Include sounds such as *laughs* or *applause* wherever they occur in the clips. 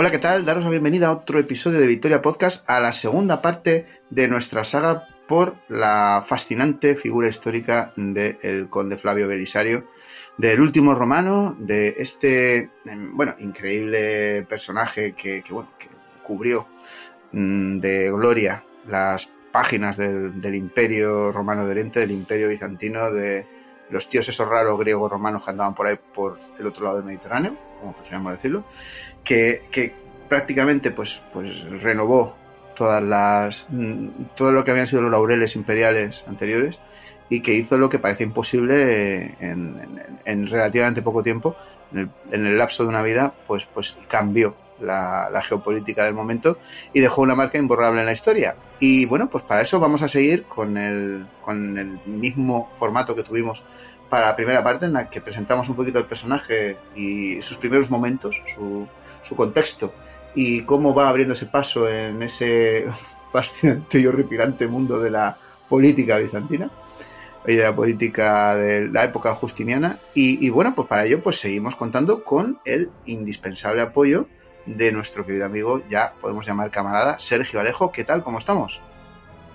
Hola, ¿qué tal? Daros la bienvenida a otro episodio de Victoria Podcast, a la segunda parte de nuestra saga por la fascinante figura histórica del conde Flavio Belisario, del último romano, de este, em, bueno, increíble personaje que, que, bueno, que cubrió mm, de gloria las páginas del, del Imperio Romano de Oriente, del Imperio Bizantino, de los tíos esos raros griegos romanos que andaban por ahí por el otro lado del Mediterráneo, como preferíamos decirlo, que, que prácticamente pues, pues renovó todas las mm, todo lo que habían sido los laureles imperiales anteriores y que hizo lo que parecía imposible en relativamente poco tiempo, en el, en el lapso de una vida, pues, pues cambió la, geopolítica del momento y dejó una marca imborrable en la historia. Y bueno, pues para eso vamos a seguir con el, con el mismo formato que tuvimos para la primera parte, en la que presentamos un poquito el personaje y sus primeros momentos, su, su contexto y cómo va abriéndose paso en ese *laughs* fascinante y horripilante mundo de la política bizantina y de la política de la época justiniana. Y, y bueno, pues para ello pues seguimos contando con el indispensable apoyo de nuestro querido amigo, ya podemos llamar camarada, Sergio Alejo. ¿Qué tal? ¿Cómo estamos?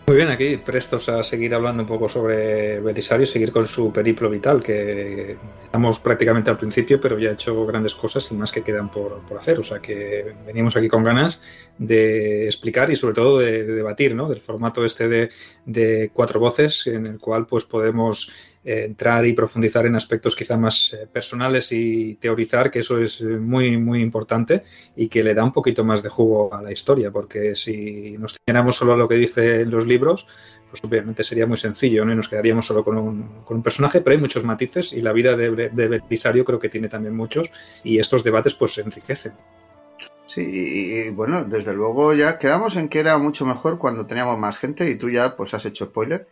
Muy bien, aquí prestos a seguir hablando un poco sobre Belisario, seguir con su periplo vital, que estamos prácticamente al principio, pero ya ha hecho grandes cosas y más que quedan por, por hacer. O sea que venimos aquí con ganas de explicar y sobre todo de, de debatir, ¿no? Del formato este de, de cuatro voces, en el cual pues podemos entrar y profundizar en aspectos quizá más eh, personales y teorizar, que eso es eh, muy, muy importante y que le da un poquito más de jugo a la historia, porque si nos ciñéramos solo a lo que dicen los libros, pues obviamente sería muy sencillo, ¿no? Y nos quedaríamos solo con un, con un personaje, pero hay muchos matices y la vida de, de Belisario creo que tiene también muchos y estos debates pues enriquecen. Sí, y, bueno, desde luego ya quedamos en que era mucho mejor cuando teníamos más gente y tú ya pues has hecho spoiler.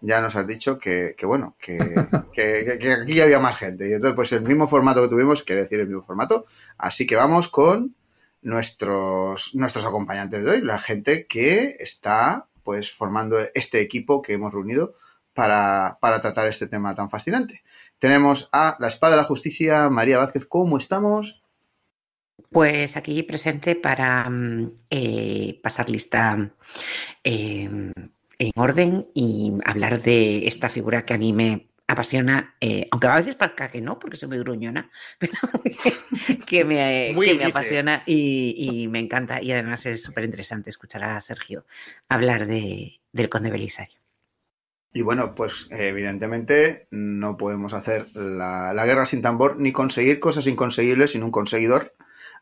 Ya nos has dicho que, que bueno, que, *laughs* que, aquí había más gente. Y entonces, pues el mismo formato que tuvimos, quiere decir el mismo formato. Así que vamos con nuestros, nuestros acompañantes de hoy, la gente que está pues formando este equipo que hemos reunido para, para tratar este tema tan fascinante. Tenemos a la espada de la justicia, María Vázquez. ¿Cómo estamos? Pues aquí presente para eh, pasar lista eh, en orden y hablar de esta figura que a mí me apasiona, eh, aunque a veces parezca que no, porque soy muy gruñona, *laughs* pero que, me, que me, apasiona y, y, me encanta. Y además es súper interesante escuchar a Sergio hablar de, del conde Belisario. Y bueno, pues evidentemente no podemos hacer la, la, guerra sin tambor ni conseguir cosas inconseguibles sin un conseguidor.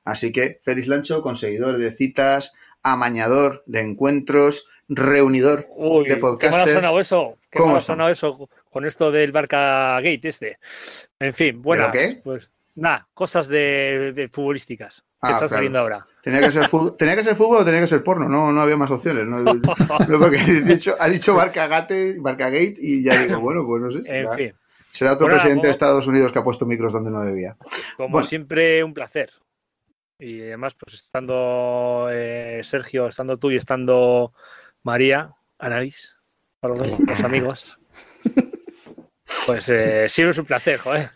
Así que Félix Lancho, conseguidor de citas, amañador de encuentros, reunidor Uy, de podcasters. ¿Qué mal ha sonado eso? ¿Qué ¿Cómo ha sonado eso? con esto del Barca Gate este. En fin, bueno, pues nada, cosas de, futbolísticas que ah, están saliendo ahora. Tenía que, ser fútbol, *laughs* tenía que ser fútbol o tenía que ser porno, no, no había más opciones. No, *laughs* porque ha dicho Barca, Gate, Barca Gate y ya digo, bueno, pues no sé. En fin. Será otro presidente de Estados Unidos que ha puesto micros donde no debía. Como siempre, un placer. Y además, pues estando eh, Sergio, estando tú y estando María, Anais, para los, amigos. *laughs* Pues eh, siempre es un placer, joder.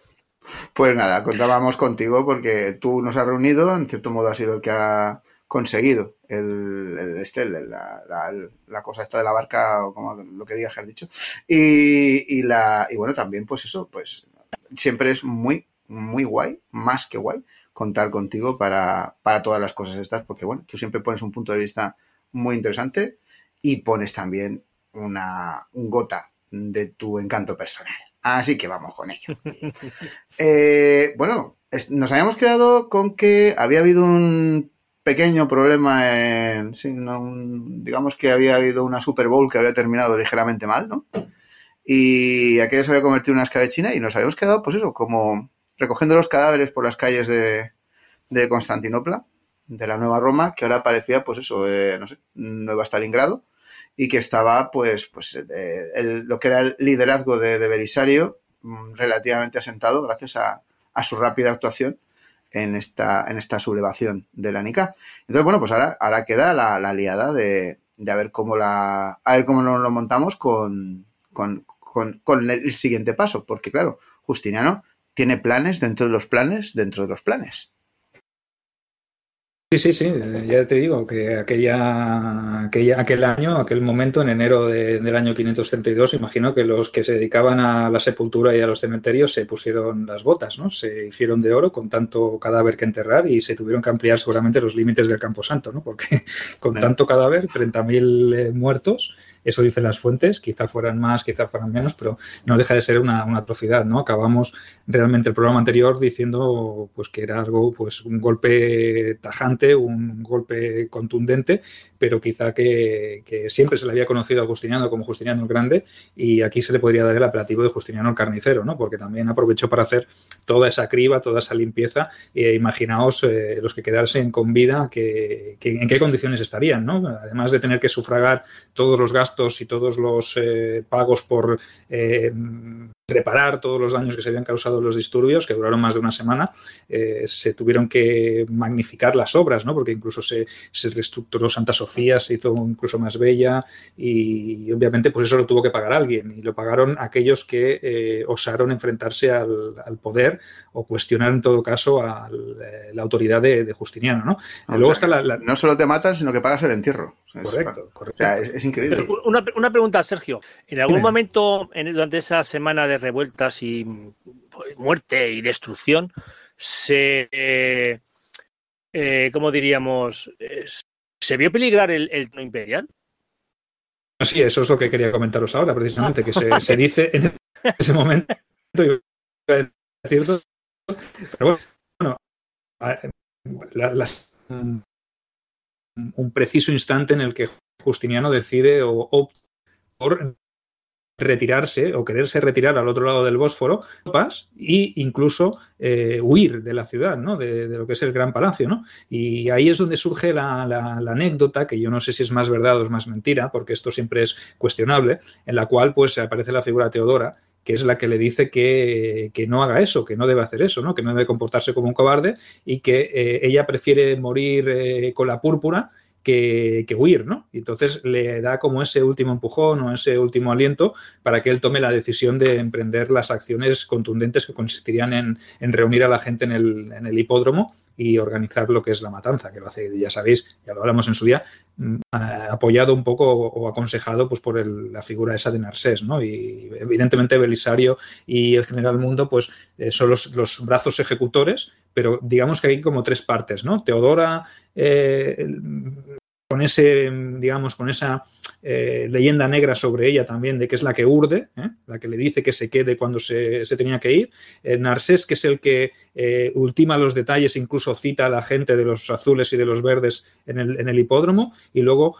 Pues nada, contábamos contigo porque tú nos has reunido, en cierto modo has sido el que ha conseguido el, el este, la, la, cosa esta de la barca, o como lo que digas que has dicho. Y, y, la, y bueno, también pues eso, pues siempre es muy, muy guay, más que guay, contar contigo para, para todas las cosas estas, porque bueno, tú siempre pones un punto de vista muy interesante y pones también una un gota de tu encanto personal. Así que vamos con ello. *laughs* Eh, bueno, nos habíamos quedado con que había habido un pequeño problema en. digamos que había habido una Super Bowl que había terminado ligeramente mal, ¿no? Y aquello se había convertido en una escabechina y nos habíamos quedado, pues eso, como recogiendo los cadáveres por las calles de, de Constantinopla, de la Nueva Roma, que ahora parecía, pues eso, eh, no sé, Nueva Stalingrado y que estaba, pues, pues eh, lo que era el liderazgo de, Belisario mm, relativamente asentado gracias a, su rápida actuación en esta, en esta sublevación de la Nica. Entonces, bueno, pues ahora, ahora queda la, la aliada de, de, a ver cómo la, a ver cómo lo montamos con, con, con, el siguiente paso, porque claro, Justiniano tiene planes dentro de los planes, dentro de los planes. Sí, sí, sí, ya te digo que aquella, aquella, aquel año, aquel momento, en enero del año 532, imagino que los que se dedicaban a la sepultura y a los cementerios se pusieron las botas, ¿no? Se hicieron de oro con tanto cadáver que enterrar y se tuvieron que ampliar seguramente los límites del Camposanto, ¿no? Porque *laughs* con tanto cadáver, 30.000 eh, muertos, eso dicen las fuentes, quizá fueran más, quizá fueran menos, pero no deja de ser una, atrocidad, ¿no? Acabamos realmente el programa anterior diciendo pues que era algo, pues un golpe tajante, un golpe contundente, pero quizá que, siempre se le había conocido a Justiniano como Justiniano el Grande y aquí se le podría dar el apelativo de Justiniano el Carnicero, ¿no? Porque también aprovechó para hacer toda esa criba, toda esa limpieza e imaginaos eh, los que quedarse con vida, que, en qué condiciones estarían, ¿no? Además de tener que sufragar todos los gastos y todos los eh, pagos por eh, reparar todos los daños que se habían causado los disturbios, que duraron más de una semana, eh, se tuvieron que magnificar las obras, ¿no? porque incluso se, reestructuró Santa Sofía, se hizo incluso más bella y, obviamente pues eso lo tuvo que pagar alguien y lo pagaron aquellos que eh, osaron enfrentarse al, poder o cuestionar en todo caso a eh, la autoridad de, Justiniano. ¿no? luego está la, no solo te matan, sino que pagas el entierro. correcto, correcto. es, increíble. Una, una, pregunta, Sergio. ¿En algún momento en, durante esa semana de revueltas y muerte y destrucción, se, eh, eh, ¿cómo diríamos? ¿Se vio peligrar el, el trono imperial? Sí, eso es lo que quería comentaros ahora, precisamente, que se, dice en ese momento, pero bueno, un preciso instante en el que Justiniano decide o, o por retirarse o quererse retirar al otro lado del Bósforo e incluso eh, huir de la ciudad, ¿no? De, lo que es el Gran Palacio. ¿no? Y ahí es donde surge la, anécdota, que yo no sé si es más verdad o es más mentira, porque esto siempre es cuestionable, en la cual pues aparece la figura Teodora, que es la que le dice que, no haga eso, que no debe hacer eso, ¿no? que no debe comportarse como un cobarde y que eh, ella prefiere morir eh, con la púrpura que, huir, ¿no? Y entonces le da como ese último empujón o ese último aliento para que él tome la decisión de emprender las acciones contundentes que consistirían en, reunir a la gente en el, hipódromo y organizar lo que es la matanza, que lo hace, ya sabéis, ya lo hablamos en su día, mm, apoyado un poco o aconsejado pues, por la figura esa de Narsés, ¿no? Y evidentemente Belisario y el general Mundo pues, eh, son los, los, brazos ejecutores, pero digamos que hay como tres partes, ¿no? Teodora, eh, con ese, digamos, con esa eh, leyenda negra sobre ella también, de que es la que urde, ¿eh? la que le dice que se quede cuando se, tenía que ir. Narsés, que es el que ultima los detalles, incluso cita a la gente de los azules y de los verdes en el hipódromo. Y luego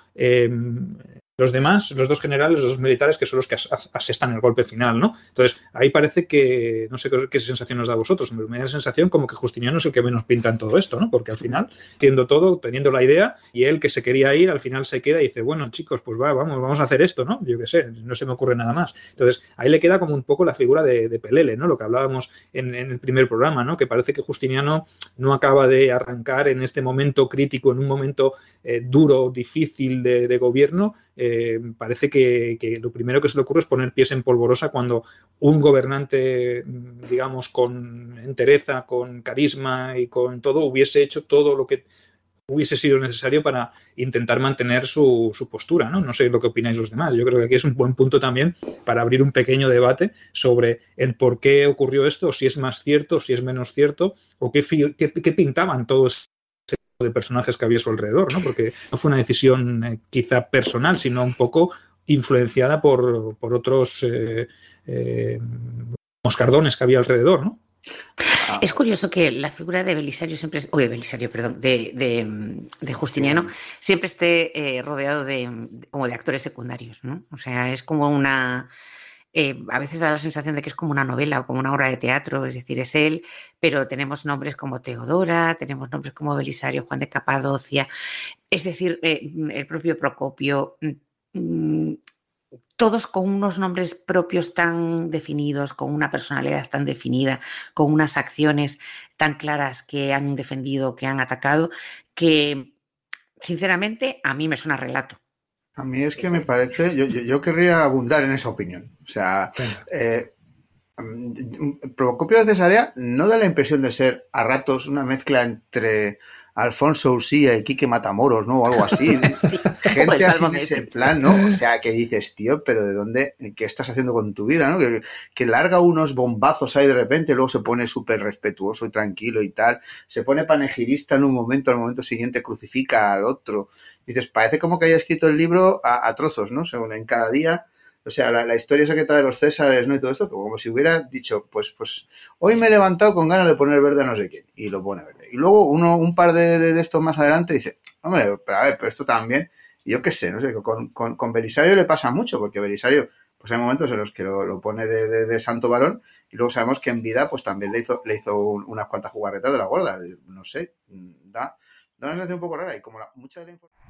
los demás, los dos generales, los dos militares, que son los que asestan el golpe final, ¿no? Entonces, ahí parece que, no sé qué, sensación nos da a vosotros, me da la sensación como que Justiniano es el que menos pinta en todo esto, ¿no? Porque al final, tiendo todo, teniendo la idea, y él que se quería ir, al final se queda y dice, bueno, chicos, pues va, vamos, vamos a hacer esto, ¿no? Yo qué sé, no se me ocurre nada más. Entonces, ahí le queda como un poco la figura de, Pelele, ¿no? Lo que hablábamos en, el primer programa, ¿no? Que parece que Justiniano no acaba de arrancar en este momento crítico, en un momento eh, duro, difícil de, gobierno, eh, parece que, lo primero que se le ocurre es poner pies en polvorosa cuando un gobernante, digamos, con entereza, con carisma y con todo, hubiese hecho todo lo que hubiese sido necesario para intentar mantener su, postura. ¿no? no sé lo que opináis los demás. Yo creo que aquí es un buen punto también para abrir un pequeño debate sobre el por qué ocurrió esto, si es más cierto, si es menos cierto, o qué, qué, pintaban todos de personajes que había a su alrededor, ¿no? Porque no fue una decisión eh, quizá personal, sino un poco influenciada por, otros eh, eh, moscardones que había alrededor, ¿no? Ah. Es curioso que la figura de Belisario siempre, o de Belisario, perdón, de, Justiniano, siempre esté eh, rodeado de, como de actores secundarios, ¿no? O sea, es como una, eh, a veces da la sensación de que es como una novela o como una obra de teatro, es decir, es él, pero tenemos nombres como Teodora, tenemos nombres como Belisario, Juan de Capadocia, es decir, eh, el propio Procopio. Mm, todos con unos nombres propios tan definidos, con una personalidad tan definida, con unas acciones tan claras que han defendido, que han atacado, que sinceramente a mí me suena relato. A mí es que me parece, yo, querría abundar en esa opinión. O sea, eh, Procopio de Cesarea no da la impresión de ser a ratos una mezcla entre Alfonso Usía y Quique Matamoros, ¿no? O algo así. *laughs* Gente así en ese plan, ¿no? O sea, que dices, tío, pero ¿de dónde? ¿Qué estás haciendo con tu vida, no? Que, larga unos bombazos ahí de repente, luego se pone súper respetuoso y tranquilo y tal. Se pone panegirista en un momento, al momento siguiente crucifica al otro. Dices, parece como que haya escrito el libro a, a trozos, ¿no? Según en cada día o sea, la, historia secreta de los Césares, ¿no? Y todo esto, como si hubiera dicho, pues, pues, hoy me he levantado con ganas de poner verde a no sé quién, y lo pone verde. Y luego uno, un par de, de, estos más adelante dice, hombre, pero a ver, pero esto también, yo qué sé, no sé, con, con, Belisario le pasa mucho, porque Belisario, pues hay momentos en los que lo, pone de, de, santo varón, y luego sabemos que en vida, pues también le hizo, le hizo unas cuantas jugarretas de la gorda, no sé, da, da una sensación un poco rara, y como la, mucha de la información...